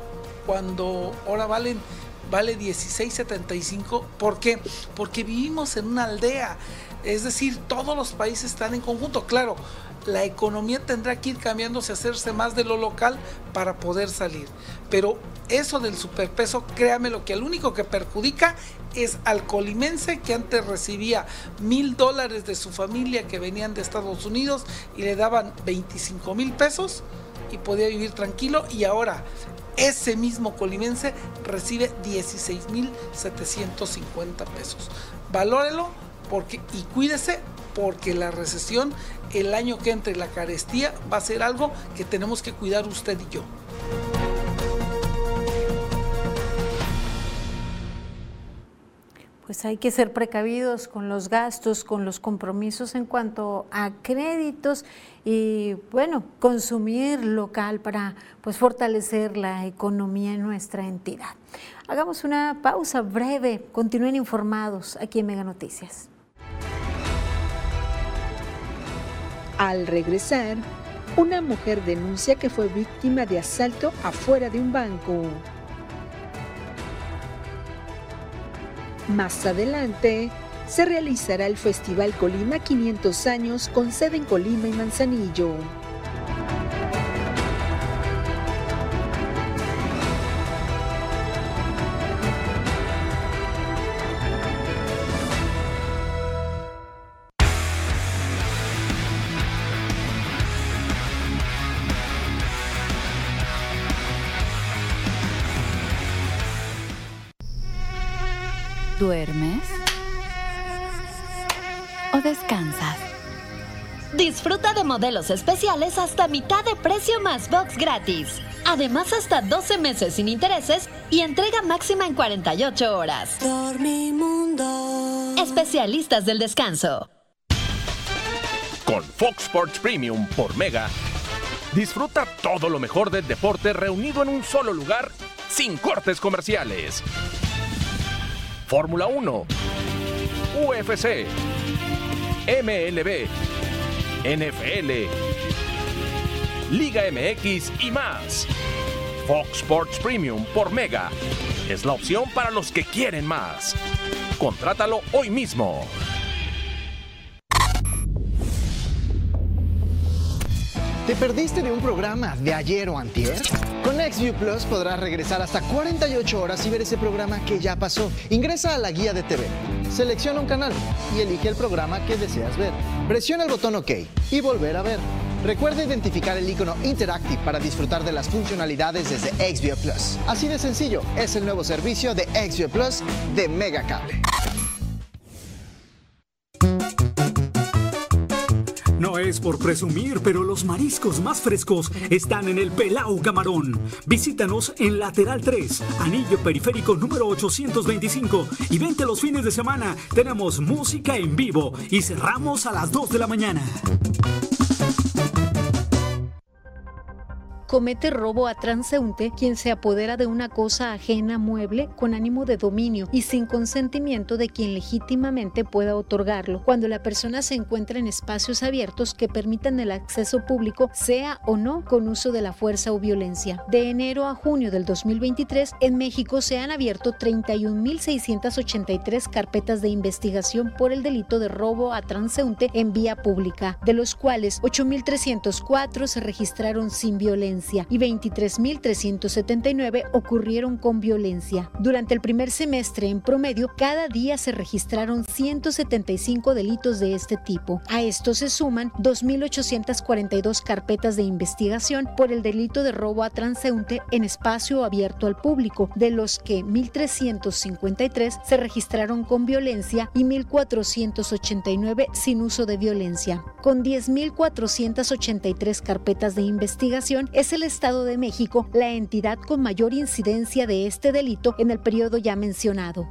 cuando ahora valen vale 16.75. ¿Por qué? Porque vivimos en una aldea. Es decir, todos los países están en conjunto. Claro, la economía tendrá que ir cambiándose, hacerse más de lo local para poder salir. Pero eso del superpeso, créame lo que el único que perjudica es al colimense que antes recibía mil dólares de su familia que venían de Estados Unidos y le daban 25 mil pesos y podía vivir tranquilo y ahora ese mismo colimense recibe 16 mil 750 pesos. Valórelo porque, y cuídese porque la recesión el año que entre la carestía va a ser algo que tenemos que cuidar usted y yo. Pues hay que ser precavidos con los gastos, con los compromisos en cuanto a créditos y bueno, consumir local para pues fortalecer la economía en nuestra entidad. Hagamos una pausa breve, continúen informados aquí en Mega Noticias. Al regresar, una mujer denuncia que fue víctima de asalto afuera de un banco. Más adelante, se realizará el Festival Colima 500 años con sede en Colima y Manzanillo. ¿Duermes? ¿O descansas? Disfruta de modelos especiales hasta mitad de precio más box gratis. Además, hasta 12 meses sin intereses y entrega máxima en 48 horas. Dormimundo. Especialistas del descanso. Con Fox Sports Premium por Mega, disfruta todo lo mejor del deporte reunido en un solo lugar sin cortes comerciales. Fórmula 1, UFC, MLB, NFL, Liga MX y más. Fox Sports Premium por Mega es la opción para los que quieren más. Contrátalo hoy mismo. ¿Te perdiste de un programa de ayer o antier? Con XView Plus podrás regresar hasta 48 horas y ver ese programa que ya pasó. Ingresa a la guía de TV, selecciona un canal y elige el programa que deseas ver. Presiona el botón OK y volver a ver. Recuerda identificar el icono Interactive para disfrutar de las funcionalidades desde XView Plus. Así de sencillo, es el nuevo servicio de XView Plus de Megacable. Por presumir, pero los mariscos más frescos están en el Pelao Camarón. Visítanos en Lateral 3, Anillo Periférico número 825 y vente los fines de semana. Tenemos música en vivo y cerramos a las 2 de la mañana. Comete robo a transeúnte quien se apodera de una cosa ajena mueble con ánimo de dominio y sin consentimiento de quien legítimamente pueda otorgarlo, cuando la persona se encuentra en espacios abiertos que permitan el acceso público, sea o no con uso de la fuerza o violencia. De enero a junio del 2023, en México se han abierto 31.683 carpetas de investigación por el delito de robo a transeúnte en vía pública, de los cuales 8.304 se registraron sin violencia y 23.379 ocurrieron con violencia. Durante el primer semestre, en promedio, cada día se registraron 175 delitos de este tipo. A esto se suman 2.842 carpetas de investigación por el delito de robo a transeúnte en espacio abierto al público, de los que 1.353 se registraron con violencia y 1.489 sin uso de violencia. Con 10.483 carpetas de investigación, es el Estado de México la entidad con mayor incidencia de este delito en el periodo ya mencionado.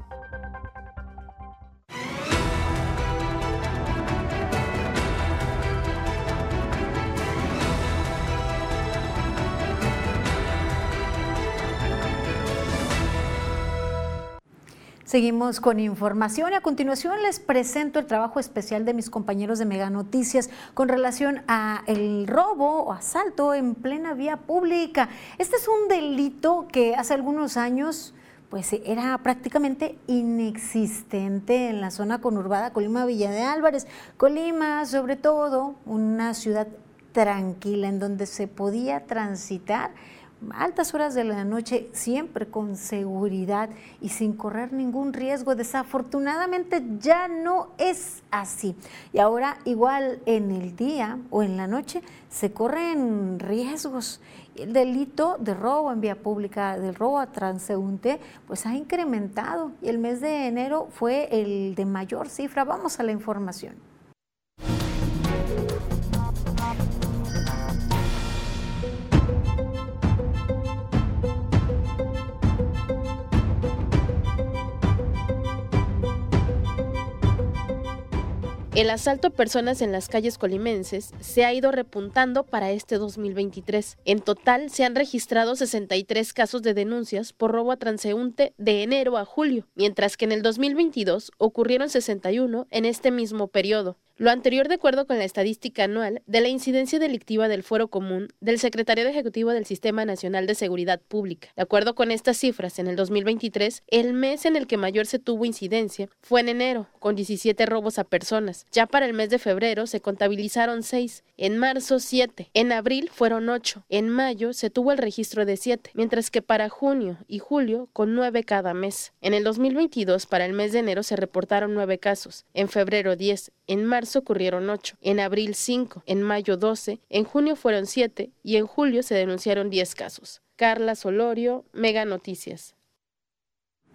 Seguimos con información y a continuación les presento el trabajo especial de mis compañeros de Mega Noticias con relación a el robo o asalto en plena vía pública. Este es un delito que hace algunos años pues era prácticamente inexistente en la zona conurbada Colima Villa de Álvarez. Colima, sobre todo, una ciudad tranquila en donde se podía transitar altas horas de la noche, siempre con seguridad y sin correr ningún riesgo. Desafortunadamente ya no es así. Y ahora igual en el día o en la noche se corren riesgos. El delito de robo en vía pública, del robo a transeúnte, pues ha incrementado y el mes de enero fue el de mayor cifra. Vamos a la información. El asalto a personas en las calles colimenses se ha ido repuntando para este 2023. En total se han registrado 63 casos de denuncias por robo a transeúnte de enero a julio, mientras que en el 2022 ocurrieron 61 en este mismo periodo. Lo anterior de acuerdo con la estadística anual de la incidencia delictiva del Fuero Común del Secretariado Ejecutivo del Sistema Nacional de Seguridad Pública. De acuerdo con estas cifras, en el 2023, el mes en el que mayor se tuvo incidencia fue en enero, con 17 robos a personas. Ya para el mes de febrero se contabilizaron 6, en marzo 7, en abril fueron 8, en mayo se tuvo el registro de 7, mientras que para junio y julio con 9 cada mes. En el 2022, para el mes de enero se reportaron 9 casos, en febrero 10, en marzo ocurrieron 8, en abril 5, en mayo 12, en junio fueron 7 y en julio se denunciaron 10 casos. Carla Solorio, Mega Noticias.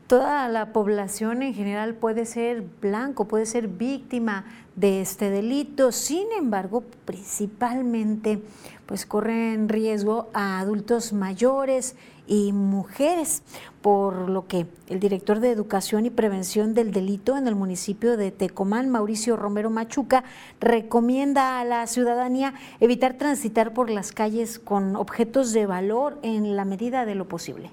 Toda la población en general puede ser blanco, puede ser víctima de este delito. Sin embargo, principalmente, pues corren riesgo a adultos mayores y mujeres, por lo que el director de Educación y Prevención del Delito en el municipio de Tecomán, Mauricio Romero Machuca, recomienda a la ciudadanía evitar transitar por las calles con objetos de valor en la medida de lo posible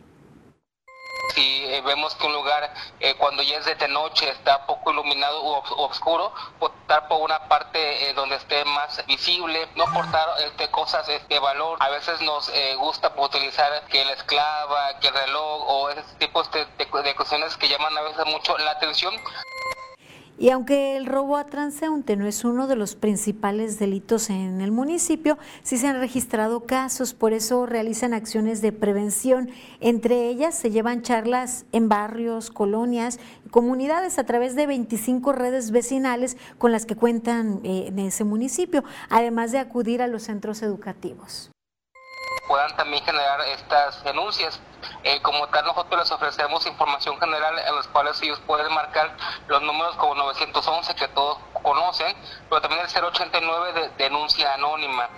si eh, vemos que un lugar eh, cuando ya es de noche está poco iluminado o oscuro, optar por una parte eh, donde esté más visible, no portar este, cosas de valor. A veces nos gusta utilizar que la esclava, que el reloj o ese tipo de, de cuestiones que llaman a veces mucho la atención. Y aunque el robo a transeúnte no es uno de los principales delitos en el municipio, sí se han registrado casos, por eso realizan acciones de prevención. Entre ellas se llevan charlas en barrios, colonias, comunidades a través de 25 redes vecinales con las que cuentan eh, en ese municipio, además de acudir a los centros educativos puedan también generar estas denuncias. Eh, como tal, nosotros les ofrecemos información general en los cuales ellos pueden marcar los números como 911 que todos conocen, pero también el 089 de denuncia anónima.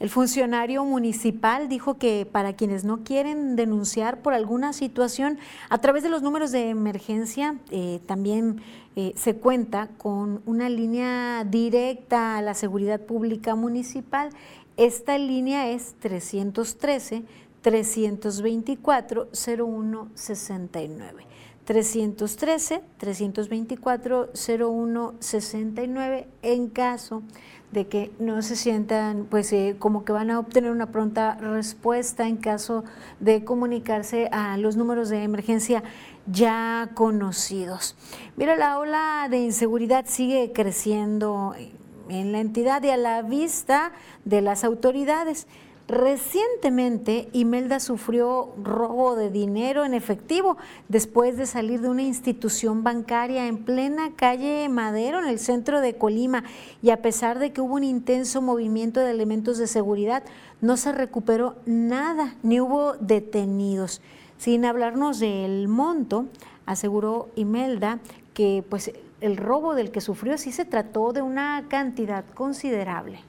El funcionario municipal dijo que para quienes no quieren denunciar por alguna situación, a través de los números de emergencia eh, también eh, se cuenta con una línea directa a la seguridad pública municipal esta línea es 313 324 0169. 313 324 0169 en caso de que no se sientan pues eh, como que van a obtener una pronta respuesta en caso de comunicarse a los números de emergencia ya conocidos. Mira, la ola de inseguridad sigue creciendo en la entidad y a la vista de las autoridades. Recientemente, Imelda sufrió robo de dinero en efectivo después de salir de una institución bancaria en plena calle Madero, en el centro de Colima, y a pesar de que hubo un intenso movimiento de elementos de seguridad, no se recuperó nada, ni hubo detenidos. Sin hablarnos del monto, aseguró Imelda que pues el robo del que sufrió sí se trató de una cantidad considerable.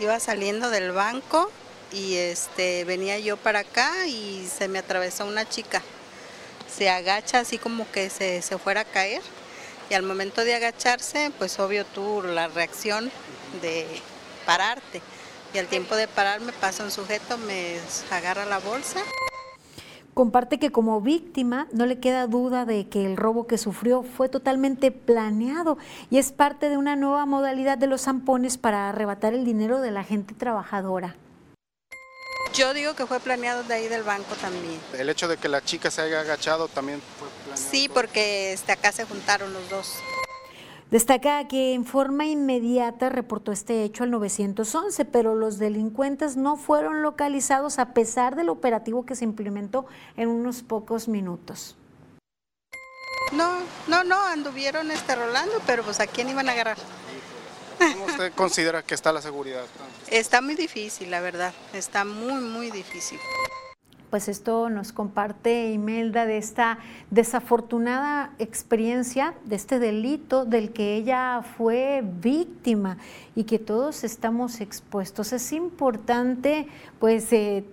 Iba saliendo del banco y este venía yo para acá y se me atravesó una chica. Se agacha así como que se, se fuera a caer y al momento de agacharse, pues obvio tú la reacción de pararte. Y al tiempo de pararme pasa un sujeto, me agarra la bolsa comparte que como víctima no le queda duda de que el robo que sufrió fue totalmente planeado y es parte de una nueva modalidad de los zampones para arrebatar el dinero de la gente trabajadora. Yo digo que fue planeado de ahí del banco también. El hecho de que la chica se haya agachado también fue planeado. Sí, porque este, acá se juntaron los dos. Destaca que en forma inmediata reportó este hecho al 911, pero los delincuentes no fueron localizados a pesar del operativo que se implementó en unos pocos minutos. No, no, no, anduvieron este rolando, pero pues a quién iban a agarrar. ¿Cómo usted considera que está la seguridad? Está muy difícil, la verdad, está muy, muy difícil pues esto nos comparte Imelda de esta desafortunada experiencia, de este delito del que ella fue víctima y que todos estamos expuestos. Es importante, pues, eh,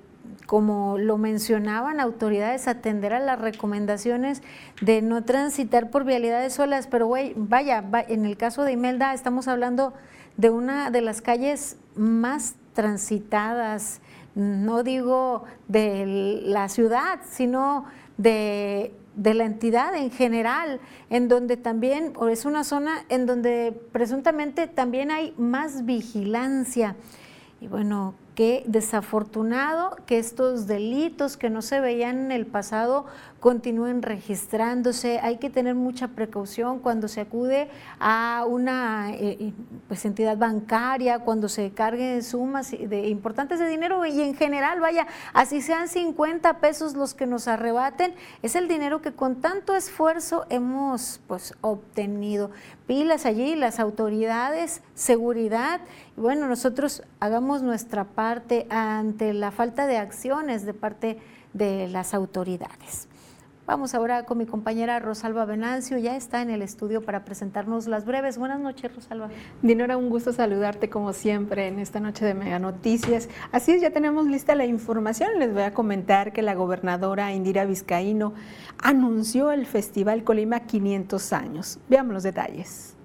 como lo mencionaban autoridades, atender a las recomendaciones de no transitar por vialidades solas, pero vaya, en el caso de Imelda estamos hablando de una de las calles más transitadas, no digo de la ciudad, sino de de la entidad en general, en donde también, o es una zona en donde presuntamente también hay más vigilancia. Y bueno, qué desafortunado que estos delitos que no se veían en el pasado continúen registrándose. Hay que tener mucha precaución cuando se acude a una eh, pues, entidad bancaria, cuando se carguen sumas de, importantes de dinero y en general, vaya, así sean 50 pesos los que nos arrebaten, es el dinero que con tanto esfuerzo hemos pues, obtenido. Pilas allí, las autoridades, seguridad, y bueno, nosotros hagamos nuestra parte ante la falta de acciones de parte de las autoridades. Vamos ahora con mi compañera Rosalba Venancio, ya está en el estudio para presentarnos las breves. Buenas noches, Rosalba. Dinora, un gusto saludarte como siempre en esta noche de Mega Noticias. Así es, ya tenemos lista la información. Les voy a comentar que la gobernadora Indira Vizcaíno anunció el Festival Colima 500 años. Veamos los detalles.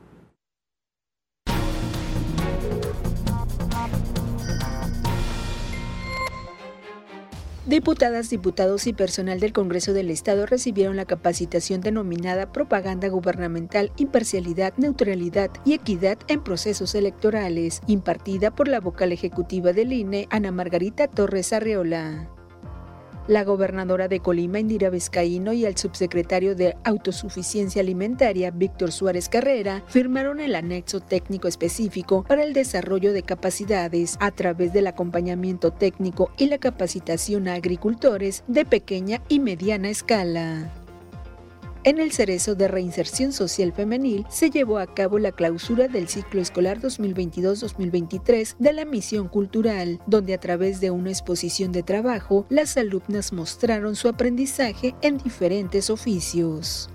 Diputadas, diputados y personal del Congreso del Estado recibieron la capacitación denominada Propaganda Gubernamental, Imparcialidad, Neutralidad y Equidad en Procesos Electorales, impartida por la vocal ejecutiva del INE, Ana Margarita Torres Arreola. La gobernadora de Colima, Indira Vizcaíno, y el subsecretario de Autosuficiencia Alimentaria, Víctor Suárez Carrera, firmaron el anexo técnico específico para el desarrollo de capacidades a través del acompañamiento técnico y la capacitación a agricultores de pequeña y mediana escala. En el Cerezo de Reinserción Social Femenil se llevó a cabo la clausura del ciclo escolar 2022-2023 de la misión cultural, donde a través de una exposición de trabajo, las alumnas mostraron su aprendizaje en diferentes oficios.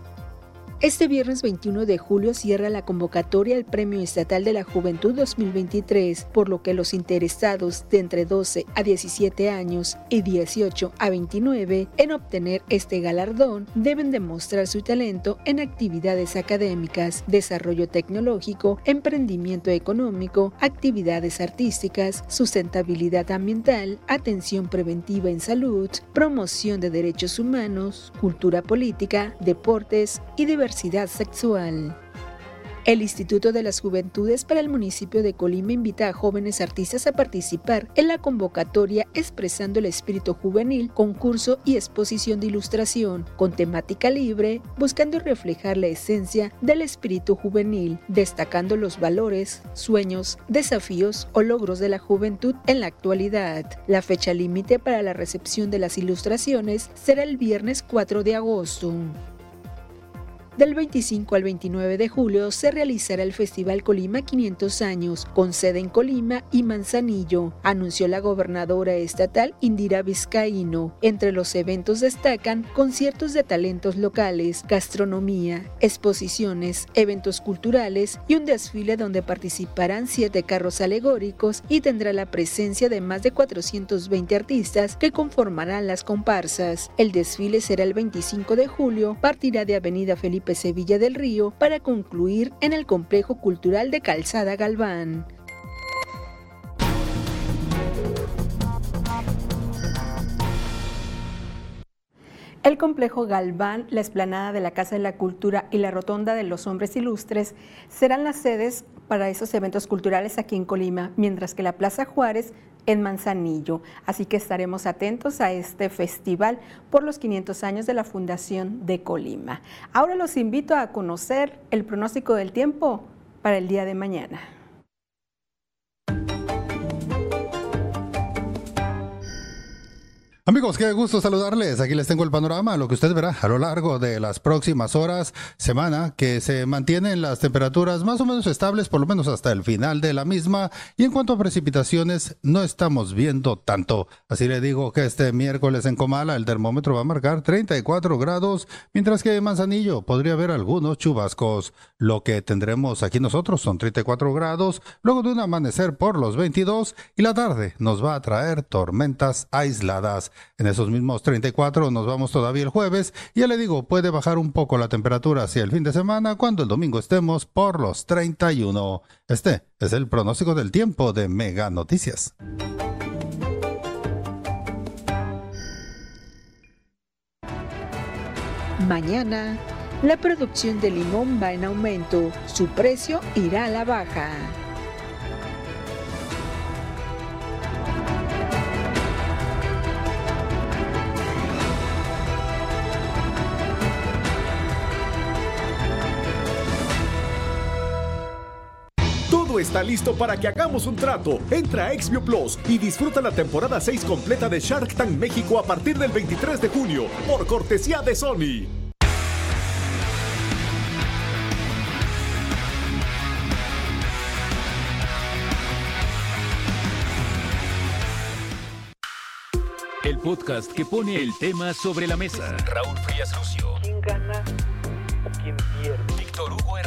Este viernes 21 de julio cierra la convocatoria al Premio Estatal de la Juventud 2023, por lo que los interesados de entre 12 a 17 años y 18 a 29 en obtener este galardón deben demostrar su talento en actividades académicas, desarrollo tecnológico, emprendimiento económico, actividades artísticas, sustentabilidad ambiental, atención preventiva en salud, promoción de derechos humanos, cultura política, deportes y diversidad sexual. El Instituto de las Juventudes para el municipio de Colima invita a jóvenes artistas a participar en la convocatoria Expresando el Espíritu Juvenil, concurso y exposición de ilustración con temática libre, buscando reflejar la esencia del espíritu juvenil, destacando los valores, sueños, desafíos o logros de la juventud en la actualidad. La fecha límite para la recepción de las ilustraciones será el viernes 4 de agosto. Del 25 al 29 de julio se realizará el Festival Colima 500 años, con sede en Colima y Manzanillo, anunció la gobernadora estatal Indira Vizcaíno. Entre los eventos destacan conciertos de talentos locales, gastronomía, exposiciones, eventos culturales y un desfile donde participarán siete carros alegóricos y tendrá la presencia de más de 420 artistas que conformarán las comparsas. El desfile será el 25 de julio, partirá de Avenida Felipe Sevilla del Río para concluir en el Complejo Cultural de Calzada Galván. El complejo Galván, la explanada de la Casa de la Cultura y la Rotonda de los Hombres Ilustres serán las sedes para esos eventos culturales aquí en Colima, mientras que la Plaza Juárez en Manzanillo. Así que estaremos atentos a este festival por los 500 años de la Fundación de Colima. Ahora los invito a conocer el pronóstico del tiempo para el día de mañana. Amigos, qué gusto saludarles. Aquí les tengo el panorama, lo que usted verá a lo largo de las próximas horas, semana, que se mantienen las temperaturas más o menos estables, por lo menos hasta el final de la misma. Y en cuanto a precipitaciones, no estamos viendo tanto. Así le digo que este miércoles en Comala el termómetro va a marcar 34 grados, mientras que en Manzanillo podría haber algunos chubascos. Lo que tendremos aquí nosotros son 34 grados, luego de un amanecer por los 22 y la tarde nos va a traer tormentas aisladas. En esos mismos 34 nos vamos todavía el jueves. Ya le digo, puede bajar un poco la temperatura hacia el fin de semana cuando el domingo estemos por los 31. Este es el pronóstico del tiempo de Mega Noticias. Mañana, la producción de limón va en aumento, su precio irá a la baja. Todo está listo para que hagamos un trato. Entra a Xview Plus y disfruta la temporada 6 completa de Shark Tank México a partir del 23 de junio, por cortesía de Sony. El podcast que pone el tema sobre la mesa. Raúl Frías Lucio. ¿Quién gana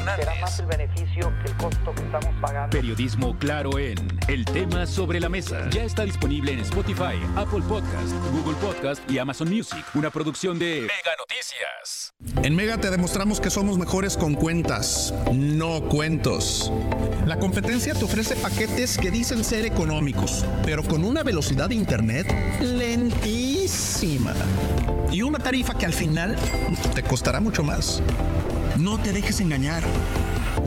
Hernández. Será más el beneficio que el costo que estamos pagando. Periodismo claro en El tema sobre la mesa. Ya está disponible en Spotify, Apple Podcast, Google Podcast y Amazon Music. Una producción de Mega Noticias. En Mega te demostramos que somos mejores con cuentas, no cuentos. La competencia te ofrece paquetes que dicen ser económicos, pero con una velocidad de internet lentísima. Y una tarifa que al final te costará mucho más. No te dejes engañar.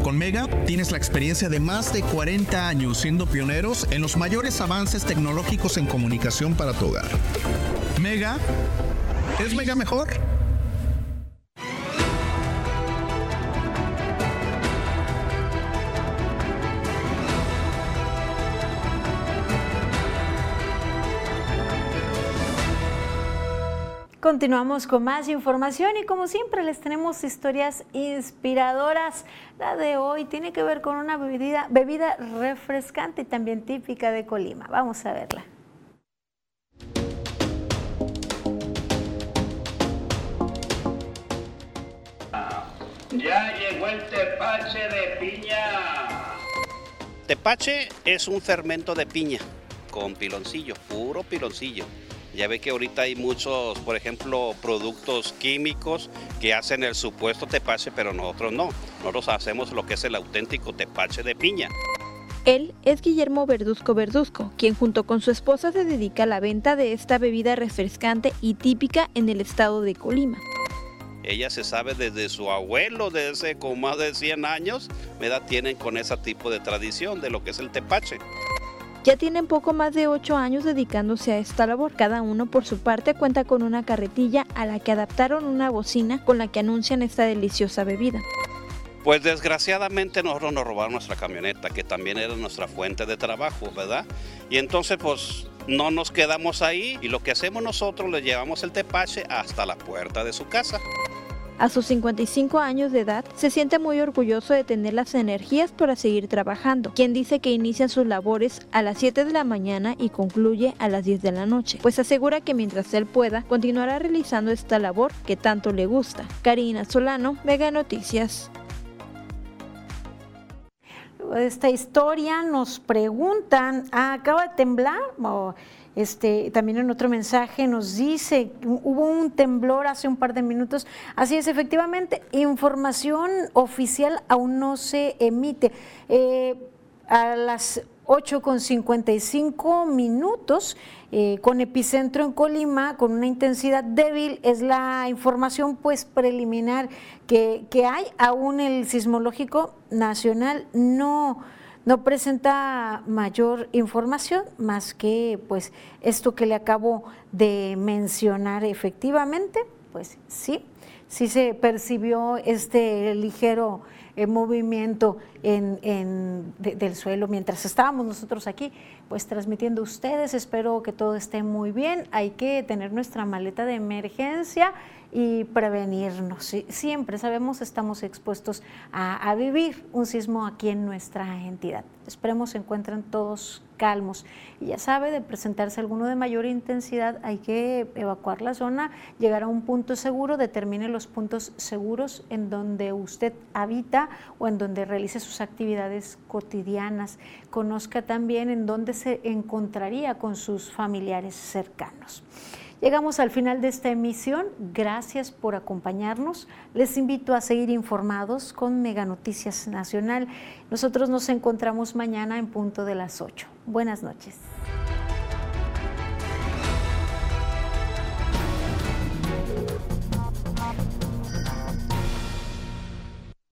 Con Mega tienes la experiencia de más de 40 años siendo pioneros en los mayores avances tecnológicos en comunicación para tu hogar. Mega es Mega mejor. Continuamos con más información y como siempre les tenemos historias inspiradoras. La de hoy tiene que ver con una bebida, bebida refrescante y también típica de Colima. Vamos a verla. Ya llegó el tepache de piña. Tepache es un fermento de piña con piloncillo, puro piloncillo. Ya ve que ahorita hay muchos, por ejemplo, productos químicos que hacen el supuesto tepache, pero nosotros no. Nosotros hacemos lo que es el auténtico tepache de piña. Él es Guillermo Verduzco Verduzco, quien junto con su esposa se dedica a la venta de esta bebida refrescante y típica en el estado de Colima. Ella se sabe desde su abuelo, desde con más de 100 años, ¿verdad? tienen con ese tipo de tradición de lo que es el tepache. Ya tienen poco más de 8 años dedicándose a esta labor. Cada uno por su parte cuenta con una carretilla a la que adaptaron una bocina con la que anuncian esta deliciosa bebida. Pues desgraciadamente nosotros nos robaron nuestra camioneta, que también era nuestra fuente de trabajo, ¿verdad? Y entonces pues no nos quedamos ahí y lo que hacemos nosotros le llevamos el tepache hasta la puerta de su casa. A sus 55 años de edad, se siente muy orgulloso de tener las energías para seguir trabajando, quien dice que inicia sus labores a las 7 de la mañana y concluye a las 10 de la noche, pues asegura que mientras él pueda, continuará realizando esta labor que tanto le gusta. Karina Solano, Mega Noticias. Esta historia nos preguntan, ¿acaba de temblar? O este, también en otro mensaje nos dice, hubo un temblor hace un par de minutos. Así es, efectivamente, información oficial aún no se emite. Eh, a las 8 con 55 minutos, eh, con epicentro en Colima, con una intensidad débil, es la información pues preliminar que, que hay. Aún el sismológico nacional no no presenta mayor información más que pues esto que le acabo de mencionar efectivamente, pues sí, sí se percibió este ligero eh, movimiento en, del suelo mientras estábamos nosotros aquí pues transmitiendo ustedes. Espero que todo esté muy bien. Hay que tener nuestra maleta de emergencia y prevenirnos. Siempre sabemos estamos expuestos a, vivir un sismo aquí en nuestra entidad. Esperemos se encuentren todos calmos. Y ya sabe, de presentarse alguno de mayor intensidad, hay que evacuar la zona, llegar a un punto seguro, determine los puntos seguros en donde usted habita o en donde realice sus actividades cotidianas. Conozca también en dónde se encontraría con sus familiares cercanos. Llegamos al final de esta emisión. Gracias por acompañarnos. Les invito a seguir informados con Mega Noticias Nacional. Nosotros nos encontramos mañana en punto de las 8. Buenas noches.